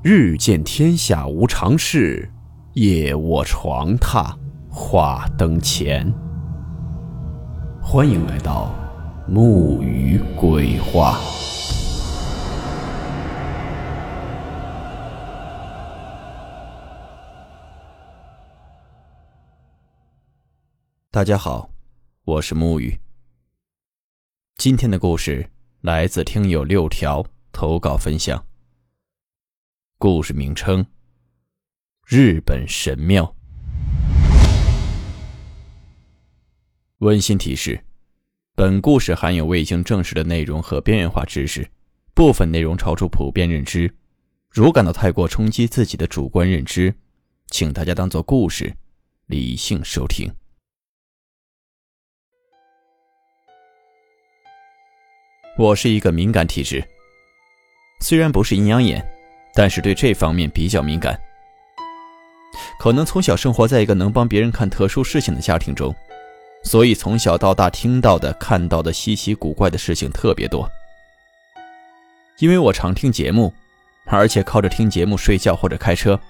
日见天下无常事，夜卧床榻话灯前。欢迎来到木鱼鬼话。大家好，我是木鱼。今天的故事来自听友六条投稿分享。故事名称：日本神庙。温馨提示：本故事含有未经证实的内容和边缘化知识，部分内容超出普遍认知。如感到太过冲击自己的主观认知，请大家当做故事，理性收听。我是一个敏感体质，虽然不是阴阳眼。但是对这方面比较敏感，可能从小生活在一个能帮别人看特殊事情的家庭中，所以从小到大听到的、看到的稀奇古怪的事情特别多。因为我常听节目，而且靠着听节目睡觉或者开车，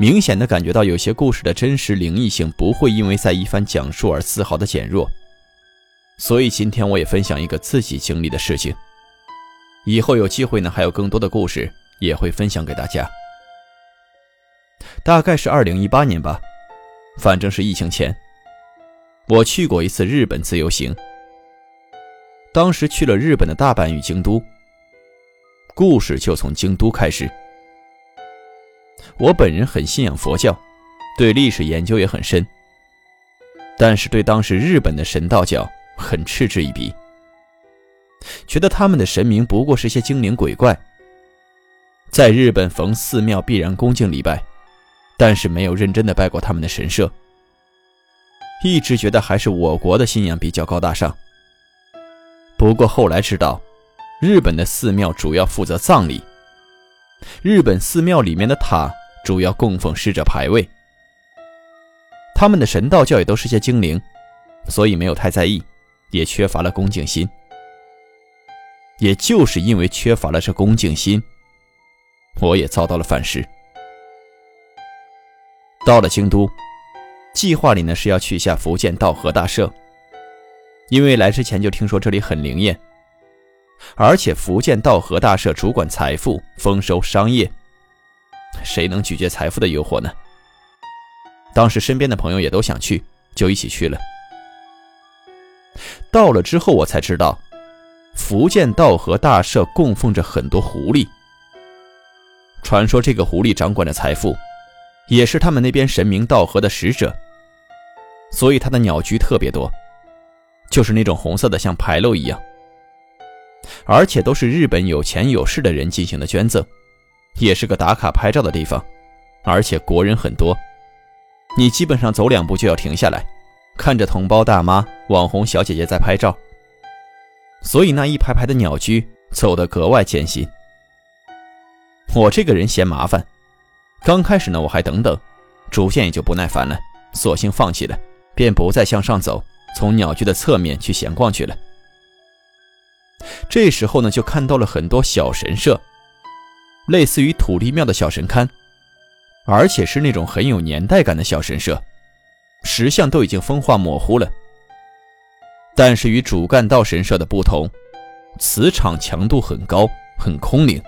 明显的感觉到有些故事的真实灵异性不会因为在一番讲述而丝毫的减弱。所以今天我也分享一个自己经历的事情。以后有机会呢，还有更多的故事。也会分享给大家。大概是二零一八年吧，反正是疫情前，我去过一次日本自由行。当时去了日本的大阪与京都，故事就从京都开始。我本人很信仰佛教，对历史研究也很深，但是对当时日本的神道教很嗤之以鼻，觉得他们的神明不过是些精灵鬼怪。在日本，逢寺庙必然恭敬礼拜，但是没有认真的拜过他们的神社。一直觉得还是我国的信仰比较高大上。不过后来知道，日本的寺庙主要负责葬礼，日本寺庙里面的塔主要供奉逝者牌位。他们的神道教也都是些精灵，所以没有太在意，也缺乏了恭敬心。也就是因为缺乏了这恭敬心。我也遭到了反噬。到了京都，计划里呢是要去下福建道和大社，因为来之前就听说这里很灵验，而且福建道和大社主管财富、丰收、商业，谁能拒绝财富的诱惑呢？当时身边的朋友也都想去，就一起去了。到了之后，我才知道，福建道和大社供奉着很多狐狸。传说这个狐狸掌管着财富，也是他们那边神明道和的使者，所以它的鸟居特别多，就是那种红色的，像牌楼一样。而且都是日本有钱有势的人进行的捐赠，也是个打卡拍照的地方，而且国人很多，你基本上走两步就要停下来，看着同胞大妈、网红小姐姐在拍照，所以那一排排的鸟居走得格外艰辛。我这个人嫌麻烦，刚开始呢我还等等，逐渐也就不耐烦了，索性放弃了，便不再向上走，从鸟居的侧面去闲逛去了。这时候呢，就看到了很多小神社，类似于土地庙的小神龛，而且是那种很有年代感的小神社，石像都已经风化模糊了。但是与主干道神社的不同，磁场强度很高，很空灵。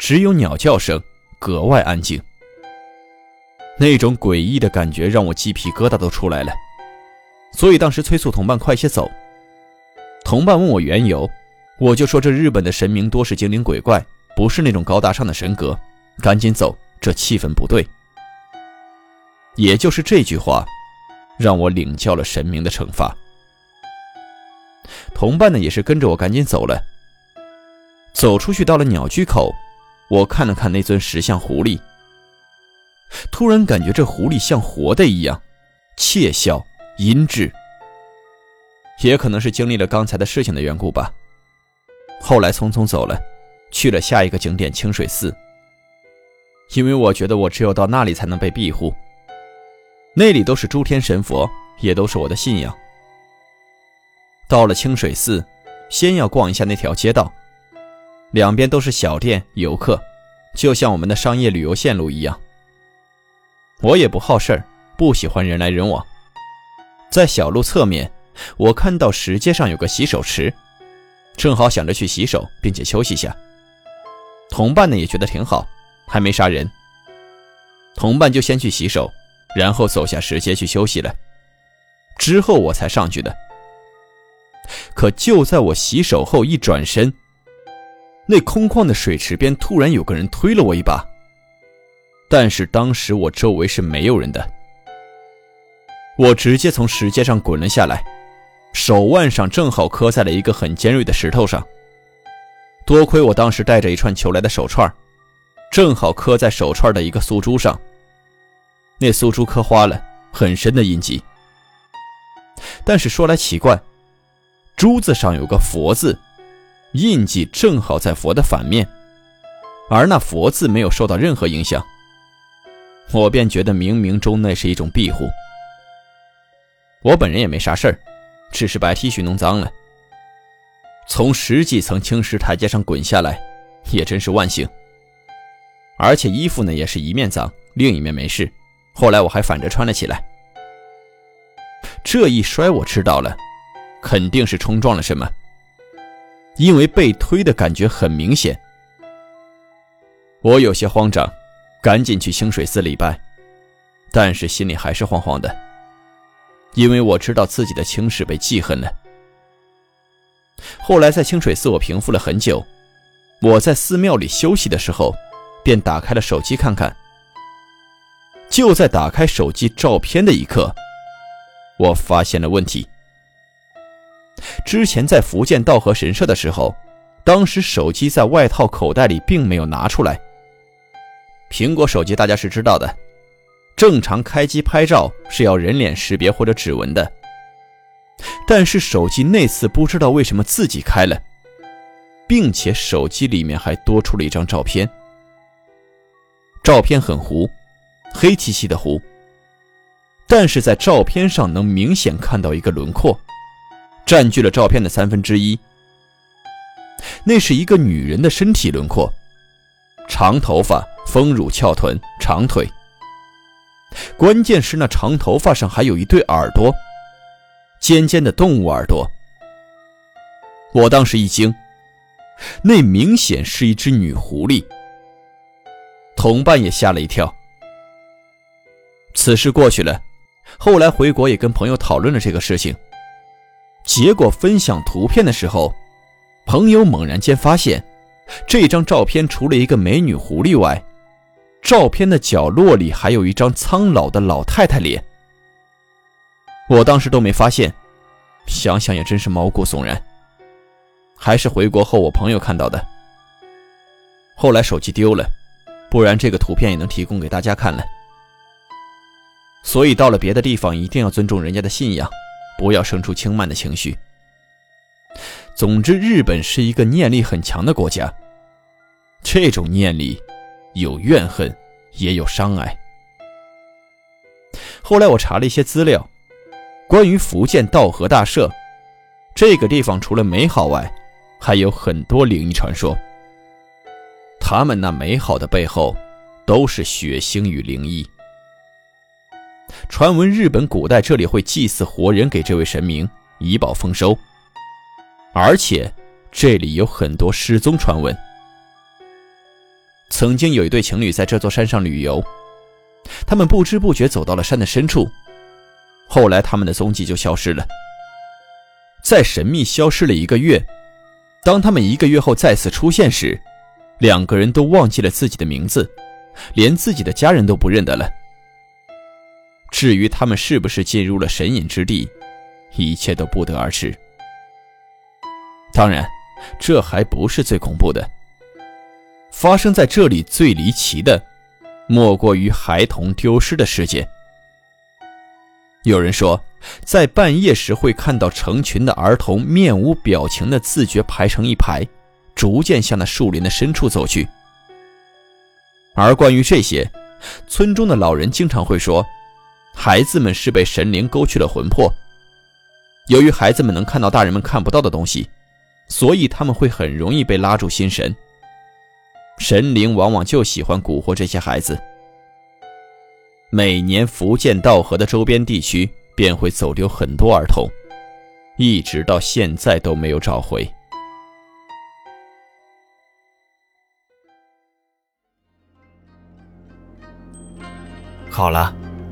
只有鸟叫声，格外安静。那种诡异的感觉让我鸡皮疙瘩都出来了，所以当时催促同伴快些走。同伴问我缘由，我就说这日本的神明多是精灵鬼怪，不是那种高大上的神格，赶紧走，这气氛不对。也就是这句话，让我领教了神明的惩罚。同伴呢也是跟着我赶紧走了，走出去到了鸟居口。我看了看那尊石像狐狸，突然感觉这狐狸像活的一样，窃笑阴鸷。也可能是经历了刚才的事情的缘故吧。后来匆匆走了，去了下一个景点清水寺，因为我觉得我只有到那里才能被庇护，那里都是诸天神佛，也都是我的信仰。到了清水寺，先要逛一下那条街道。两边都是小店，游客，就像我们的商业旅游线路一样。我也不好事儿，不喜欢人来人往。在小路侧面，我看到石阶上有个洗手池，正好想着去洗手，并且休息一下。同伴呢也觉得挺好，还没杀人。同伴就先去洗手，然后走下石阶去休息了。之后我才上去的。可就在我洗手后一转身，那空旷的水池边突然有个人推了我一把。但是当时我周围是没有人的，我直接从石阶上滚了下来，手腕上正好磕在了一个很尖锐的石头上。多亏我当时带着一串求来的手串，正好磕在手串的一个苏珠上。那苏珠磕花了，很深的印记。但是说来奇怪，珠子上有个佛字，印记正好在佛的反面，而那佛字没有受到任何影响。我便觉得冥冥中那是一种庇护。我本人也没啥事儿，只是白 T 恤弄脏了。从十几层青石台阶上滚下来，也真是万幸。而且衣服呢也是一面脏，另一面没事。后来我还反着穿了起来。这一摔我知道了，肯定是冲撞了什么，因为被推的感觉很明显。我有些慌张。赶紧去清水寺礼拜，但是心里还是慌慌的，因为我知道自己的轻视被记恨了。后来在清水寺，我平复了很久。我在寺庙里休息的时候，便打开了手机看看。就在打开手机照片的一刻，我发现了问题。之前在福建道和神社的时候，当时手机在外套口袋里，并没有拿出来。苹果手机大家是知道的，正常开机拍照是要人脸识别或者指纹的。但是手机那次不知道为什么自己开了，并且手机里面还多出了一张照片。照片很糊，黑漆漆的糊。但是在照片上能明显看到一个轮廓，占据了照片的三分之一。那是一个女人的身体轮廓，长头发。丰乳翘臀，长腿。关键是那长头发上还有一对耳朵，尖尖的动物耳朵。我当时一惊，那明显是一只女狐狸。同伴也吓了一跳。此事过去了，后来回国也跟朋友讨论了这个事情。结果分享图片的时候，朋友猛然间发现，这张照片除了一个美女狐狸外，照片的角落里还有一张苍老的老太太脸，我当时都没发现，想想也真是毛骨悚然。还是回国后我朋友看到的，后来手机丢了，不然这个图片也能提供给大家看了。所以到了别的地方一定要尊重人家的信仰，不要生出轻慢的情绪。总之，日本是一个念力很强的国家，这种念力。有怨恨，也有伤爱。后来我查了一些资料，关于福建道和大社这个地方，除了美好外，还有很多灵异传说。他们那美好的背后，都是血腥与灵异。传闻日本古代这里会祭祀活人给这位神明，以保丰收。而且这里有很多失踪传闻。曾经有一对情侣在这座山上旅游，他们不知不觉走到了山的深处，后来他们的踪迹就消失了。在神秘消失了一个月，当他们一个月后再次出现时，两个人都忘记了自己的名字，连自己的家人都不认得了。至于他们是不是进入了神隐之地，一切都不得而知。当然，这还不是最恐怖的。发生在这里最离奇的，莫过于孩童丢失的事件。有人说，在半夜时会看到成群的儿童面无表情的自觉排成一排，逐渐向那树林的深处走去。而关于这些，村中的老人经常会说，孩子们是被神灵勾去了魂魄。由于孩子们能看到大人们看不到的东西，所以他们会很容易被拉住心神。神灵往往就喜欢蛊惑这些孩子。每年福建道河的周边地区便会走丢很多儿童，一直到现在都没有找回。好了，